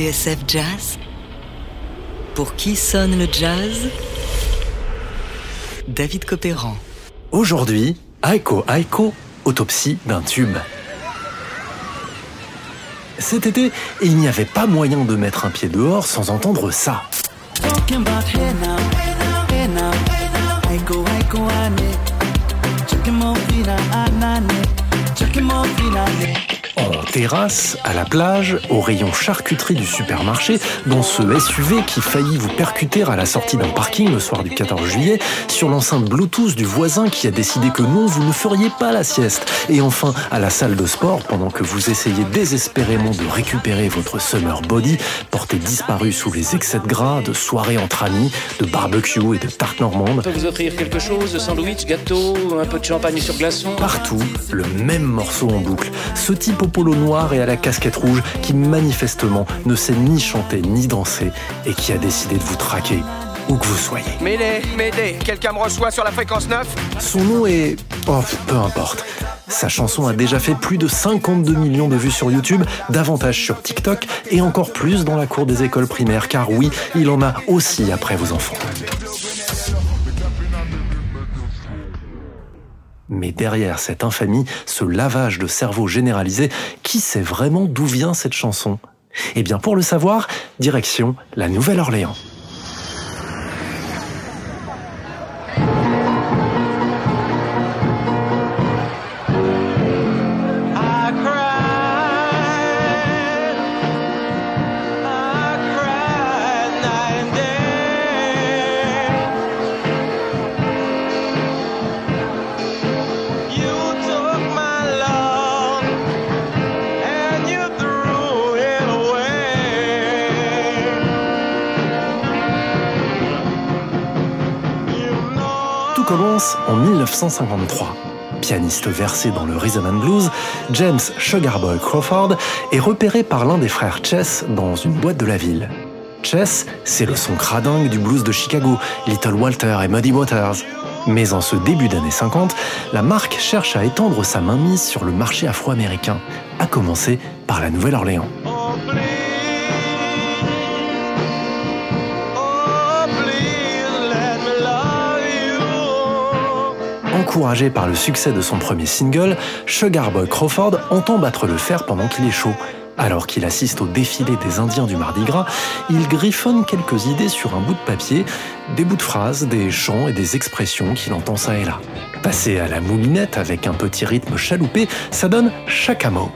TSF Jazz Pour qui sonne le jazz? David Copéran. Aujourd'hui, Aiko Aiko, autopsie d'un tube. Cet été, il n'y avait pas moyen de mettre un pied dehors sans entendre ça. En terrasse, à la plage, au rayon charcuterie du supermarché, dans ce SUV qui faillit vous percuter à la sortie d'un parking le soir du 14 juillet, sur l'enceinte Bluetooth du voisin qui a décidé que non, vous ne feriez pas la sieste, et enfin à la salle de sport pendant que vous essayez désespérément de récupérer votre summer body, porté disparu sous les excès de gras, de soirées entre amis, de barbecue et de tarte normande. Peut vous offrir quelque chose, sandwich, gâteau, un peu de champagne sur glaçon Partout, le même morceau en boucle. Ce type au polo noir et à la casquette rouge qui manifestement ne sait ni chanter ni danser et qui a décidé de vous traquer où que vous soyez. M'aider, m'aider, quelqu'un me reçoit sur la fréquence 9 Son nom est... Oh, peu importe. Sa chanson a déjà fait plus de 52 millions de vues sur YouTube, davantage sur TikTok et encore plus dans la cour des écoles primaires, car oui, il en a aussi après vos enfants. Mais derrière cette infamie, ce lavage de cerveau généralisé, qui sait vraiment d'où vient cette chanson? Eh bien pour le savoir, direction la Nouvelle-Orléans. En 1953. Pianiste versé dans le rhythm and blues, James Sugarboy Crawford est repéré par l'un des frères Chess dans une boîte de la ville. Chess, c'est le son cradingue du blues de Chicago, Little Walter et Muddy Waters. Mais en ce début d'année 50, la marque cherche à étendre sa mainmise sur le marché afro-américain, à commencer par la Nouvelle-Orléans. Encouragé par le succès de son premier single, Sugarboy Crawford entend battre le fer pendant qu'il est chaud. Alors qu'il assiste au défilé des Indiens du Mardi Gras, il griffonne quelques idées sur un bout de papier, des bouts de phrases, des chants et des expressions qu'il entend ça et là. Passé à la moulinette avec un petit rythme chaloupé, ça donne Chacamo.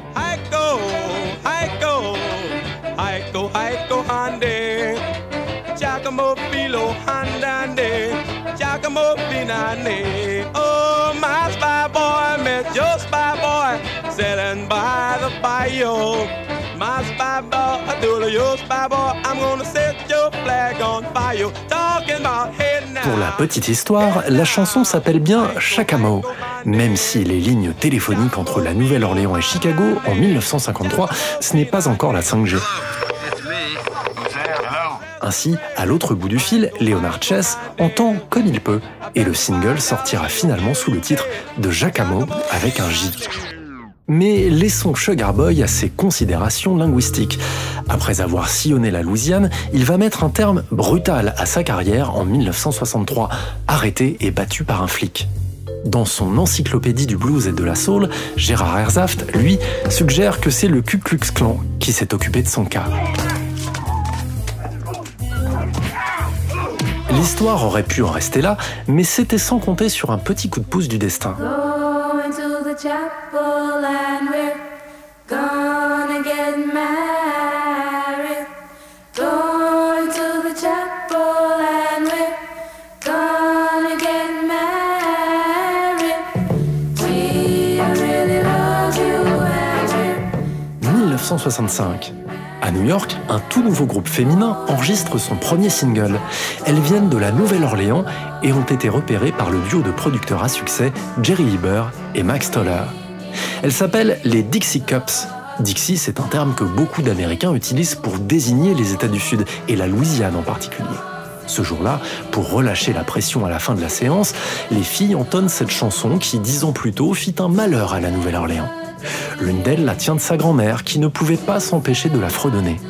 Pour la petite histoire, la chanson s'appelle bien Chacamo, même si les lignes téléphoniques entre la Nouvelle-Orléans et Chicago en 1953, ce n'est pas encore la 5G. Ainsi, à l'autre bout du fil, Leonard Chess entend comme il peut, et le single sortira finalement sous le titre de Jacamo avec un J. Mais laissons Sugar Boy à ses considérations linguistiques. Après avoir sillonné la Louisiane, il va mettre un terme brutal à sa carrière en 1963, arrêté et battu par un flic. Dans son encyclopédie du blues et de la soul, Gérard Herzaft, lui, suggère que c'est le Ku Klux Klan qui s'est occupé de son cas. L'histoire aurait pu en rester là, mais c'était sans compter sur un petit coup de pouce du destin. Going to the chapel and we're gonna get married. Going to the chapel and we're gonna get married. We really love you and we're 1965. À New York, un tout nouveau groupe féminin enregistre son premier single. Elles viennent de la Nouvelle-Orléans et ont été repérées par le duo de producteurs à succès Jerry Lieber et Max Toller. Elles s'appellent les Dixie Cups. Dixie, c'est un terme que beaucoup d'Américains utilisent pour désigner les États du Sud, et la Louisiane en particulier. Ce jour-là, pour relâcher la pression à la fin de la séance, les filles entonnent cette chanson qui, dix ans plus tôt, fit un malheur à la Nouvelle-Orléans. L'une d'elles la tient de sa grand-mère qui ne pouvait pas s'empêcher de la fredonner.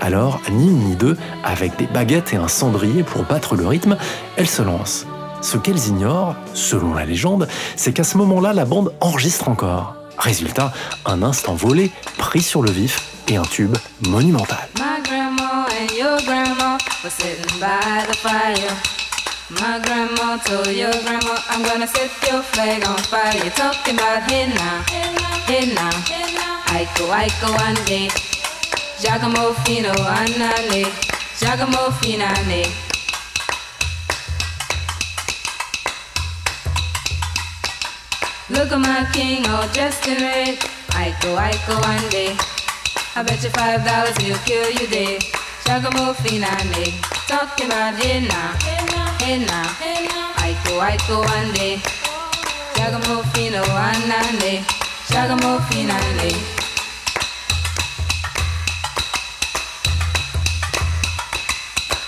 Alors, ni une ni deux, avec des baguettes et un cendrier pour battre le rythme, elles se lancent. Ce qu'elles ignorent, selon la légende, c'est qu'à ce moment-là, la bande enregistre encore. Résultat, un instant volé, pris sur le vif, et un tube monumental. Hey now, Aiko, Aiko, ande. Giacomo Fino, anale. Giacomo Finane. Look at my king all dressed in red. Aiko, Aiko, ande. I bet you five dollars he'll kill you dead. Giacomo Finane. Talking about hey now, Aiko, Aiko, ande. Giacomo Fino, anane. Giacomo Finane.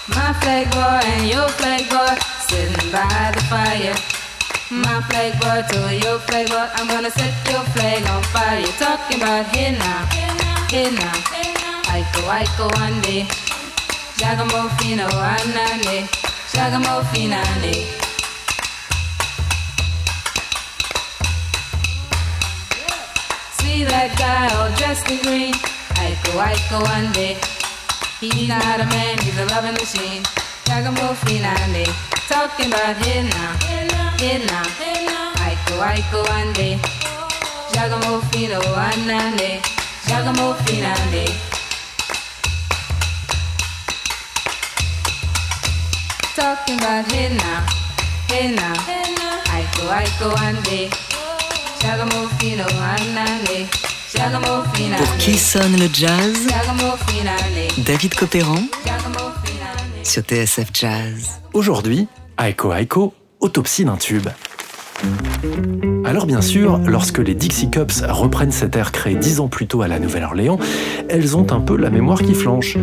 My flag boy and your flag boy sitting by the fire. My flag boy to your flag boy, I'm gonna set your flag on fire. You're talking about here now, here now. Aiko, Aiko, ande. Giacomo Fino, anane. Giacomo Finane. See that guy all dressed in green. Aiko, Aiko, ande. He's not a man, he's a loving machine. Giacomo Finane. Talking about here now, here now. Aiko, Aiko, ande. Giacomo Fino, anane. Giacomo Finane. Talking about hey now, hey now, Aiko, Aiko, ande. Giacomo Pour qui sonne le jazz? David Copéran sur TSF Jazz. Aujourd'hui, Aiko Aiko, autopsie d'un tube. Alors bien sûr, lorsque les Dixie Cups reprennent cet air créé dix ans plus tôt à la Nouvelle-Orléans, elles ont un peu la mémoire qui flanche.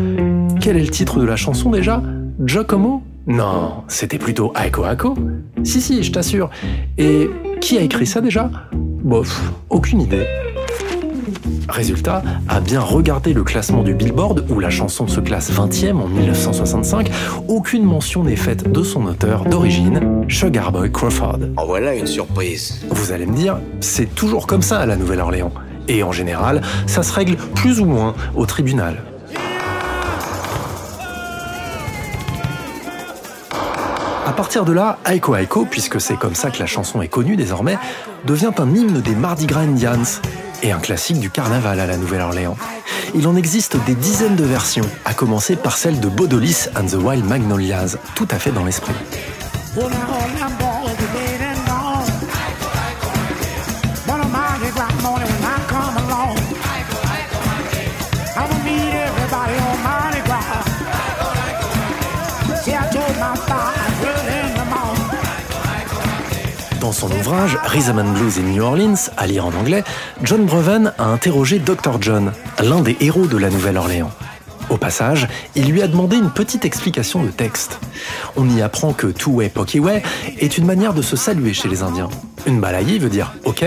Quel est le titre de la chanson déjà? Giacomo? Non, c'était plutôt Aiko Aiko. Si si, je t'assure. Et qui a écrit ça déjà? Bof, aucune idée. Résultat, à bien regarder le classement du Billboard, où la chanson se classe 20e en 1965, aucune mention n'est faite de son auteur d'origine, Sugar Boy Crawford. En voilà une surprise. Vous allez me dire, c'est toujours comme ça à la Nouvelle-Orléans. Et en général, ça se règle plus ou moins au tribunal. À partir de là, Aiko Aiko, puisque c'est comme ça que la chanson est connue désormais, devient un hymne des Mardi Gras Indians et un classique du carnaval à la Nouvelle-Orléans. Il en existe des dizaines de versions, à commencer par celle de Bodolis and the Wild Magnolias, tout à fait dans l'esprit. Dans son ouvrage Rhythm and Blues in New Orleans, à lire en anglais, John Breven a interrogé Dr. John, l'un des héros de la Nouvelle-Orléans. Au passage, il lui a demandé une petite explication de texte. On y apprend que Two-Way Pokeway est une manière de se saluer chez les Indiens. Une balayée veut dire OK.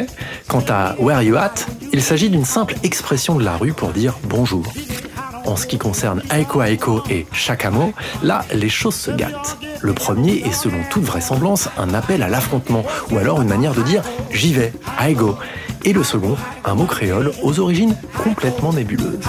Quant à Where you at, il s'agit d'une simple expression de la rue pour dire bonjour. En ce qui concerne Aiko Aiko et Shakamo, là, les choses se gâtent. Le premier est selon toute vraisemblance un appel à l'affrontement, ou alors une manière de dire j'y vais, I go. Et le second, un mot créole aux origines complètement nébuleuses.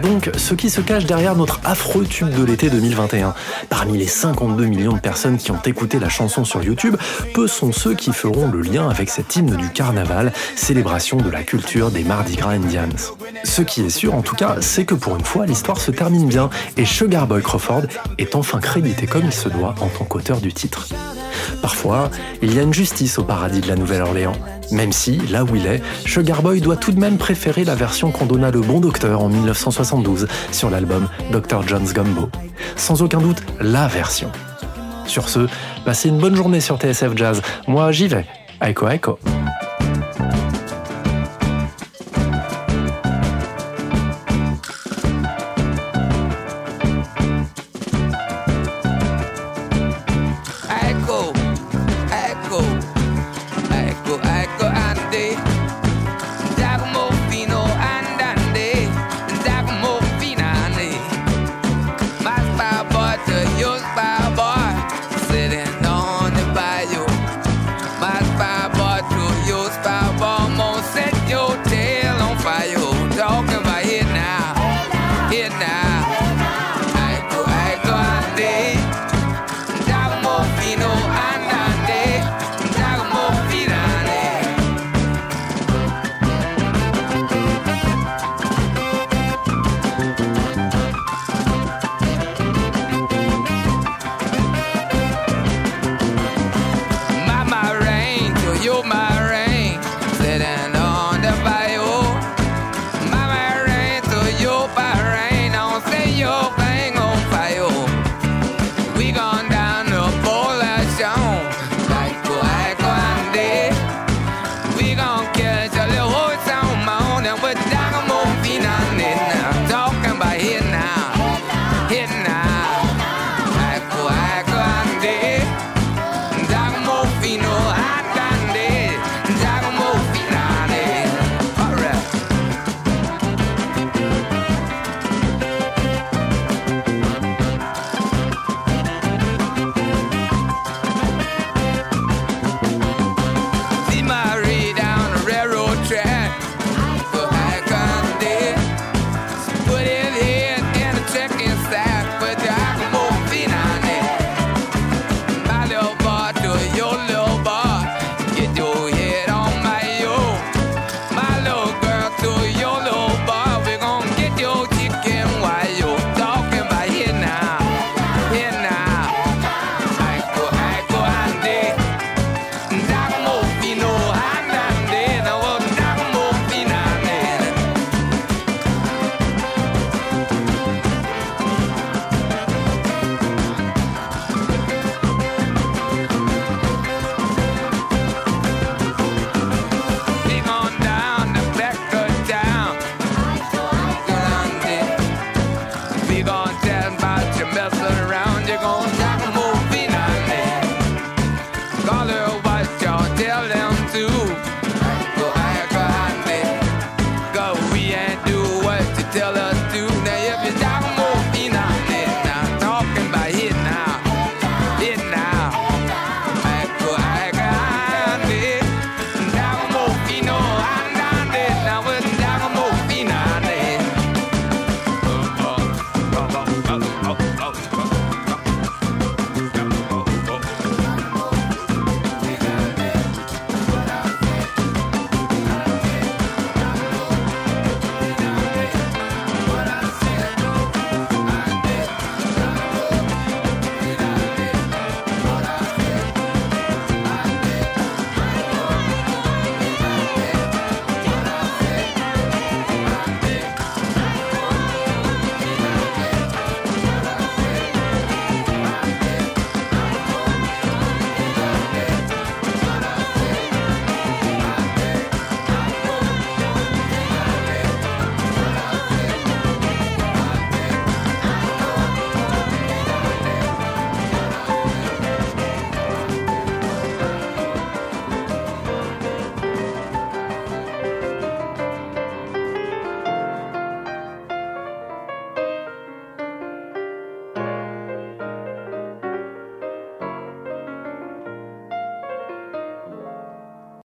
Donc ce qui se cache derrière notre affreux tube de l'été 2021. Parmi les 52 millions de personnes qui ont écouté la chanson sur YouTube, peu sont ceux qui feront le lien avec cet hymne du carnaval, célébration de la culture des Mardi Gras Indians. Ce qui est sûr en tout cas, c'est que pour une fois, l'histoire se termine bien et Sugar Boy Crawford est enfin crédité comme il se doit en tant qu'auteur du titre. Parfois, il y a une justice au paradis de la Nouvelle-Orléans. Même si, là où il est, Sugar Boy doit tout de même préférer la version qu'on donna le bon docteur en 1972 sur l'album Dr. John's Gumbo. Sans aucun doute, la version. Sur ce, passez une bonne journée sur TSF Jazz. Moi, j'y vais. Aiko Aiko.